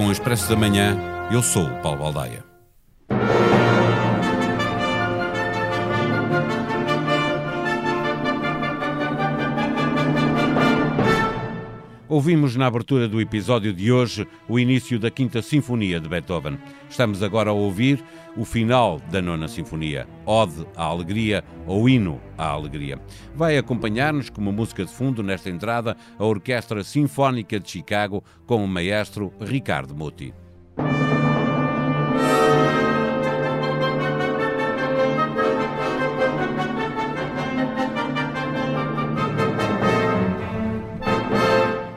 Com o Expresso da Manhã. Eu sou o Paulo Baldaia. Ouvimos na abertura do episódio de hoje o início da Quinta Sinfonia de Beethoven. Estamos agora a ouvir o final da Nona Sinfonia, Ode à Alegria ou Hino à Alegria. Vai acompanhar-nos como música de fundo nesta entrada a Orquestra Sinfónica de Chicago com o maestro Ricardo Muti.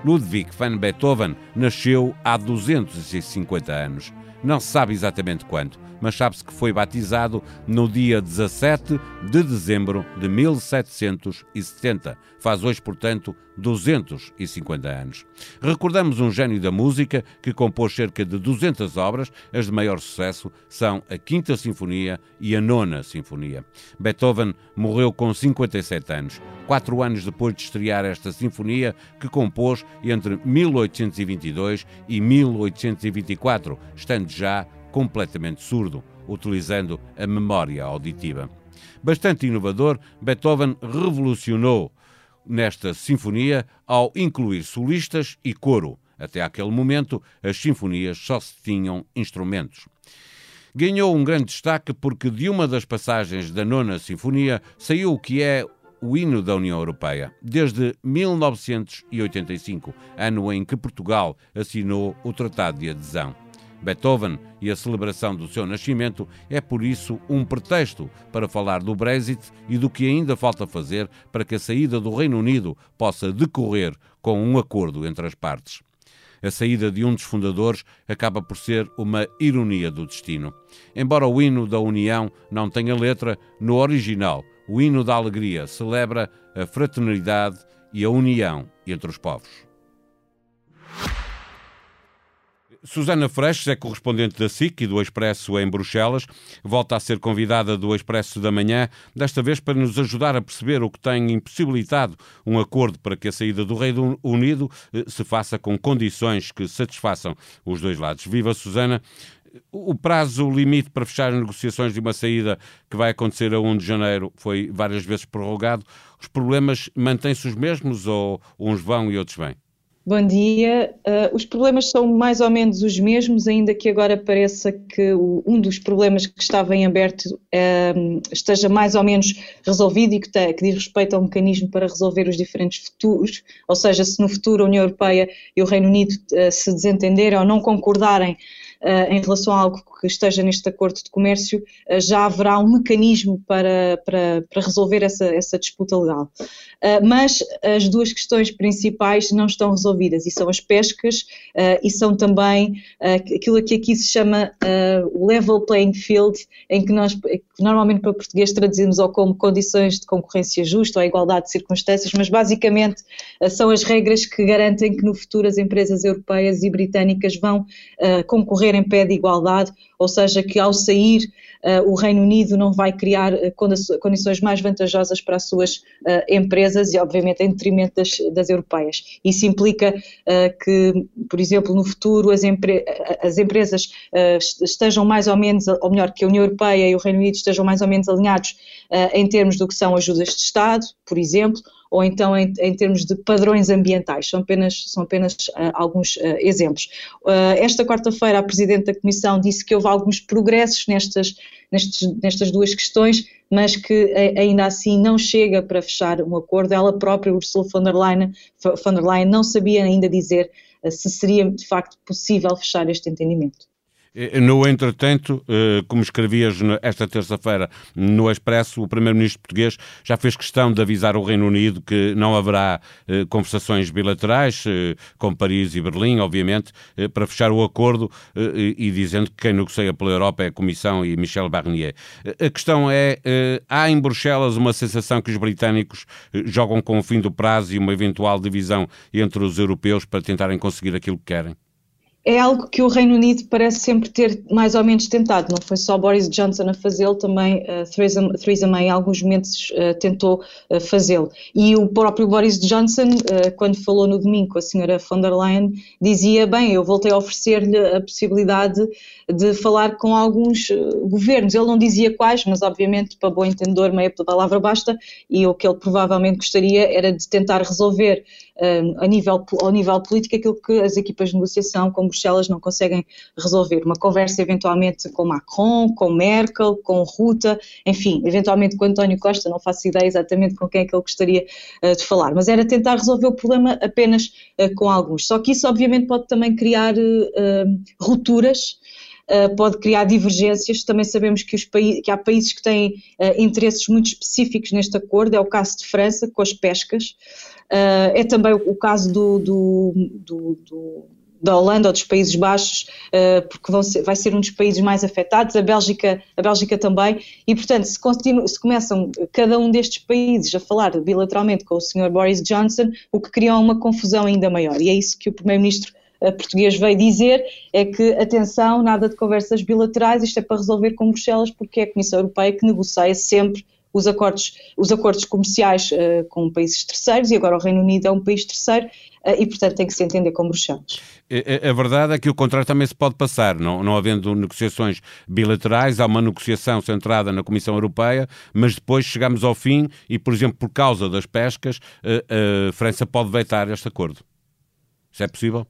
Ludwig van Beethoven nasceu há 250 anos. Não se sabe exatamente quando, mas sabe-se que foi batizado no dia 17 de dezembro de 1770. Faz hoje, portanto, 250 anos. Recordamos um gênio da música que compôs cerca de 200 obras, as de maior sucesso são a Quinta Sinfonia e a Nona Sinfonia. Beethoven morreu com 57 anos, quatro anos depois de estrear esta sinfonia que compôs entre 1822 e 1824, estando já completamente surdo, utilizando a memória auditiva. Bastante inovador, Beethoven revolucionou nesta sinfonia ao incluir solistas e coro. Até aquele momento, as sinfonias só se tinham instrumentos. Ganhou um grande destaque porque de uma das passagens da Nona Sinfonia saiu o que é o hino da União Europeia, desde 1985, ano em que Portugal assinou o Tratado de Adesão. Beethoven e a celebração do seu nascimento é, por isso, um pretexto para falar do Brexit e do que ainda falta fazer para que a saída do Reino Unido possa decorrer com um acordo entre as partes. A saída de um dos fundadores acaba por ser uma ironia do destino. Embora o hino da União não tenha letra, no original, o hino da alegria celebra a fraternidade e a união entre os povos. Susana Freixes é correspondente da SIC e do Expresso em Bruxelas. Volta a ser convidada do Expresso da Manhã, desta vez para nos ajudar a perceber o que tem impossibilitado um acordo para que a saída do Reino Unido eh, se faça com condições que satisfaçam os dois lados. Viva Susana! O prazo limite para fechar as negociações de uma saída que vai acontecer a 1 de janeiro foi várias vezes prorrogado. Os problemas mantêm-se os mesmos ou uns vão e outros vêm? Bom dia. Uh, os problemas são mais ou menos os mesmos, ainda que agora pareça que o, um dos problemas que estava em aberto uh, esteja mais ou menos resolvido e que, te, que, diz respeito ao mecanismo para resolver os diferentes futuros, ou seja, se no futuro a União Europeia e o Reino Unido uh, se desentenderem ou não concordarem em relação a algo que esteja neste acordo de comércio, eh, já haverá um mecanismo para, para, para resolver essa, essa disputa legal. Eh, mas as duas questões principais não estão resolvidas e são as pescas eh, e são também aquilo que aqui se chama o level playing field, em que nós que normalmente para português traduzimos ou como condições de concorrência justa ou igualdade de circunstâncias, mas basicamente são as regras que garantem que no futuro as empresas europeias e britânicas vão concorrer em pé de igualdade ou seja, que ao sair uh, o Reino Unido não vai criar uh, condições mais vantajosas para as suas uh, empresas e, obviamente, em detrimento das, das europeias. Isso implica que, por exemplo, no futuro as, empre as empresas estejam mais ou menos, ou melhor, que a União Europeia e o Reino Unido estejam mais ou menos alinhados em termos do que são ajudas de Estado, por exemplo, ou então em, em termos de padrões ambientais. São apenas, são apenas uh, alguns uh, exemplos. Uh, esta quarta-feira, a Presidente da Comissão disse que houve alguns progressos nestas, nestes, nestas duas questões, mas que ainda assim não chega para fechar um acordo. Ela própria, Ursula von der Leyen, von der Leyen não sabia ainda dizer se seria de facto possível fechar este entendimento. Eh, no entretanto, eh, como escrevias esta terça-feira no Expresso, o Primeiro-Ministro português já fez questão de avisar o Reino Unido que não haverá eh, conversações bilaterais com Paris e Berlim, obviamente, para fechar o acordo e dizendo que quem negocia pela Europa é a Comissão e Michel Barnier. A questão é: há em Bruxelas uma sensação que os britânicos jogam com o fim do prazo e uma eventual divisão entre os europeus para tentarem conseguir aquilo que querem? É algo que o Reino Unido parece sempre ter mais ou menos tentado. Não foi só Boris Johnson a fazê-lo, também uh, Theresa, May em alguns momentos uh, tentou uh, fazê-lo. E o próprio Boris Johnson, quando falou no domingo com a senhora von der Leyen, dizia, bem, eu voltei a oferecer-lhe a possibilidade de falar com alguns governos. Ele não dizia quais, mas obviamente, para bom entendedor, meia palavra basta, e o que ele provavelmente gostaria era de tentar resolver a nível, ao nível político aquilo que as equipas de negociação com Bruxelas não conseguem resolver. Uma conversa eventualmente com Macron, com Merkel, com Ruta, enfim, eventualmente com António Costa, não faço ideia exatamente com quem é que ele gostaria uh, de falar, mas era tentar resolver o problema apenas uh, com alguns. Só que isso obviamente pode também criar uh, rupturas Uh, pode criar divergências. Também sabemos que, que há países que têm uh, interesses muito específicos neste acordo, é o caso de França, com as pescas, uh, é também o, caso do, do, do, do da Holanda ou dos Países Baixos, porque ser, vai ser um dos países mais afetados, a Bélgica, a Bélgica também, e portanto, se, se começam cada um destes países a falar bilateralmente com o Sr. Boris Johnson, o que cria uma confusão ainda maior, e é isso que o Primeiro-Ministro português veio dizer, é que, atenção, nada de conversas bilaterais, isto é para resolver com Bruxelas, porque é a Comissão Europeia que negocia sempre os acordos, os acordos comerciais uh, com países terceiros e agora o Reino Unido é um país terceiro uh, e, portanto, tem que se entender com Bruxelas. A, a verdade é que o contrário também se pode passar, não, não havendo negociações bilaterais, há uma negociação centrada na Comissão Europeia, mas depois chegamos ao fim e, por exemplo, por causa das pescas, a, eh, a França pode vetar este acordo. Isso é possível?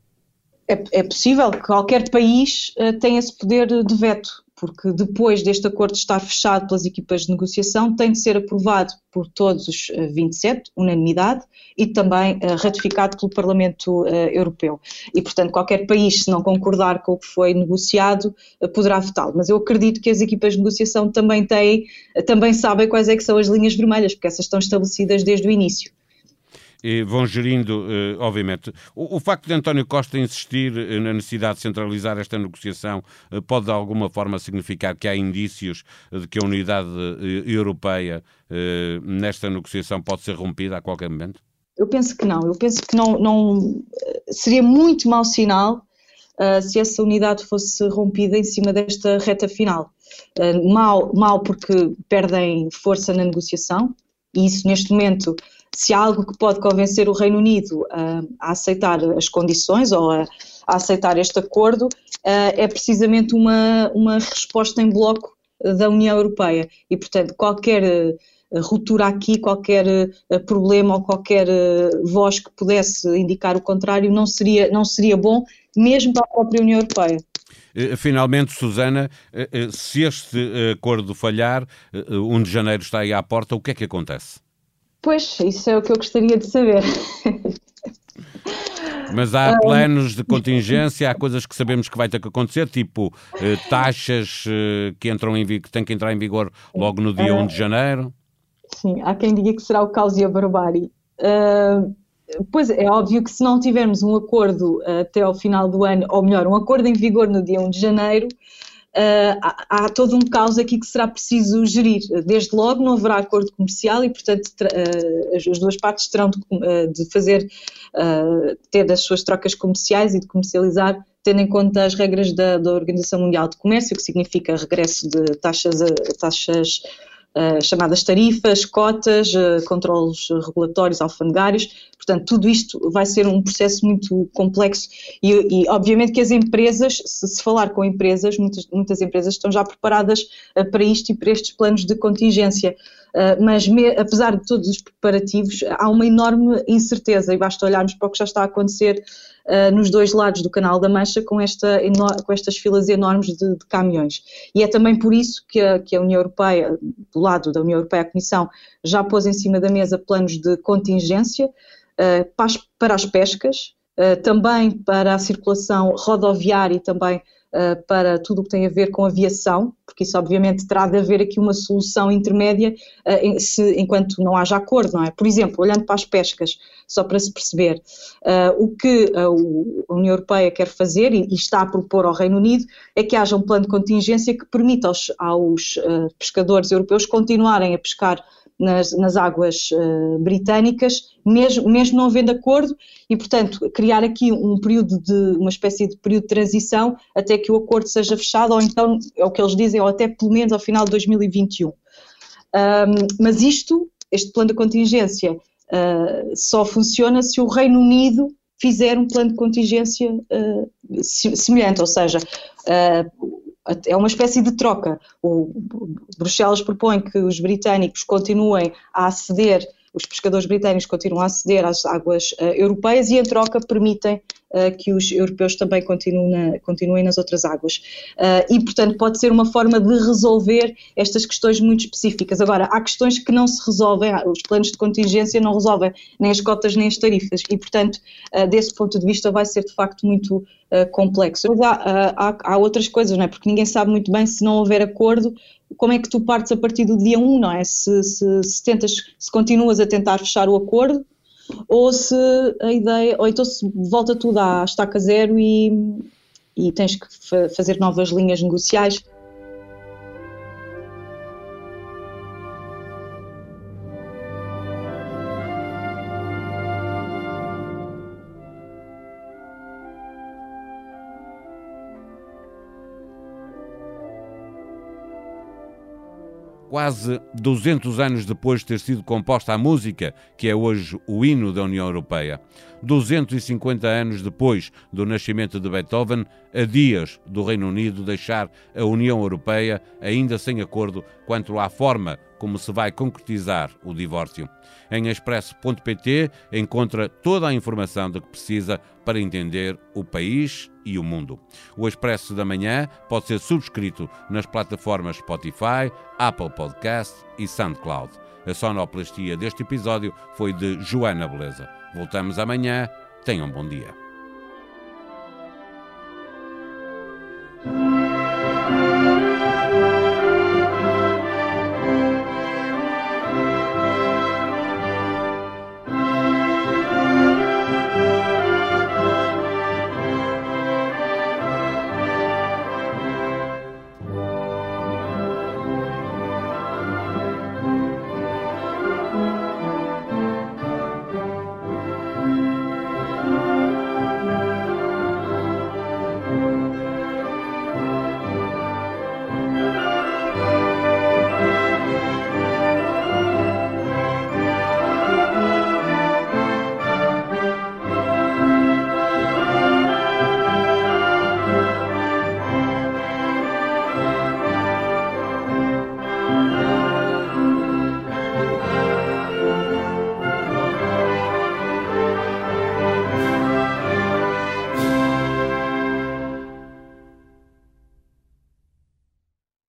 É, é possível que qualquer país uh, tenha esse poder de veto porque depois deste acordo estar fechado pelas equipas de negociação, tem de ser aprovado por todos os 27, eh, unanimidade, e também uh, ratificado pelo Parlamento Europeu. E, portanto, qualquer país, se não concordar com o que foi negociado, poderá votá-lo. Mas eu acredito que as equipas de negociação também têm, também sabem quais é que são as linhas vermelhas, porque essas estão estabelecidas desde o início vão gerindo, eh, obviamente. O, o, facto de António Costa insistir eh, na necessidade de centralizar esta negociação eh, pode de alguma forma significar que há indícios de que a unidade europeia nesta negociação pode ser rompida a qualquer momento? Eu penso que não. Eu penso que não, não seria muito mau sinal uh, se essa unidade fosse rompida em cima desta reta final. Uh, mal, mal porque perdem força na negociação, e isso neste momento se há algo que pode convencer o Reino Unido a, a aceitar as condições ou a, a aceitar este acordo, é precisamente uma, uma resposta em bloco da União Europeia. E, portanto, qualquer eh, ruptura aqui, qualquer eh, problema ou qualquer eh, voz que pudesse indicar o contrário não seria, não seria bom, mesmo para a própria União Europeia. Finalmente, Susana, se este acordo falhar, 1 de janeiro está aí à porta, o que é que acontece? Pois, isso é o que eu gostaria de saber. Mas há planos de contingência, há coisas que sabemos que vai ter que acontecer, tipo eh, taxas eh, que, entram em, que têm que entrar em vigor logo no dia 1 de janeiro? Sim, há quem diga que será o caos e a barbárie. Uh, pois é óbvio que se não tivermos um acordo uh, até ao final do ano, ou melhor, um acordo em vigor no dia 1 de janeiro, Uh, há, há, todo um caos aqui que será preciso gerir. Desde logo não haverá acordo comercial e, portanto, uh, as, as, duas partes terão de, uh, de fazer, ter as suas trocas comerciais e de comercializar, tendo em conta as regras da, da Organização Mundial de Comércio, que significa regresso de taxas, taxas uh, chamadas tarifas, cotas, uh, controles regulatórios, alfandegários. Portanto, tudo isto vai ser um processo muito complexo e, e obviamente que as empresas, se, se, falar com empresas, muitas, muitas empresas estão já preparadas uh, para isto e para estes planos de contingência. mas me, apesar de todos os preparativos, há uma enorme incerteza e basta olharmos para o que já está a acontecer uh, nos dois lados do Canal da Mancha com, esta, com estas filas enormes de, de caminhões. E é também por isso que a, que a União Europeia, do lado da União Europeia, a Comissão, já pôs em cima da mesa planos de contingência uh, para, as, para as pescas, Uh, também para a circulação rodoviária e também uh, para tudo o que tem a ver com aviação, porque isso obviamente terá de haver aqui uma solução intermédia se, enquanto não haja acordo, não é? Por exemplo, olhando para as pescas, só para se perceber, uh, o que a União Europeia quer fazer e, e, está a propor ao Reino Unido é que haja um plano de contingência que permita aos, aos pescadores europeus continuarem a pescar nas, nas águas uh, britânicas, mesmo, mesmo não havendo acordo, e, portanto, criar aqui um período de, uma espécie de período de transição até que o acordo seja fechado, ou então, é o que eles dizem, ou até pelo menos ao final de 2021. Um, mas isto, este plano de contingência, uh, só funciona se o Reino Unido fizer um plano de contingência uh, semelhante, ou seja, uh, é uma espécie de troca. O Bruxelas propõe que os britânicos continuem a aceder os pescadores britânicos continuam a aceder às águas uh, europeias e, em troca, permitem que os europeus também continuem, na, continuem nas outras águas. Uh, e, portanto, pode ser uma forma de resolver estas questões muito específicas. Agora, há questões que não se resolvem, os planos de contingência não resolvem nem as cotas nem as tarifas, e, portanto, desse ponto de vista, vai ser de facto muito complexo. Mas há, há, há outras coisas, não é? Porque ninguém sabe muito bem se não houver acordo como é que tu partes a partir do dia 1, não é? Se, se, se, tentas, se continuas a tentar fechar o acordo ou se a ideia, ou então se volta tudo à estaca zero e, e tens que fazer novas linhas negociais. Quase 200 anos depois de ter sido composta a música que é hoje o hino da União Europeia, 250 anos depois do nascimento de Beethoven, a dias do Reino Unido deixar a União Europeia ainda sem acordo quanto à forma como se vai concretizar o divórcio. Em expresso.pt encontra toda a informação de que precisa para entender o país e o mundo. O Expresso da Manhã pode ser subscrito nas plataformas Spotify, Apple Podcast e SoundCloud. A sonoplastia deste episódio foi de Joana Beleza. Voltamos amanhã. Tenham um bom dia.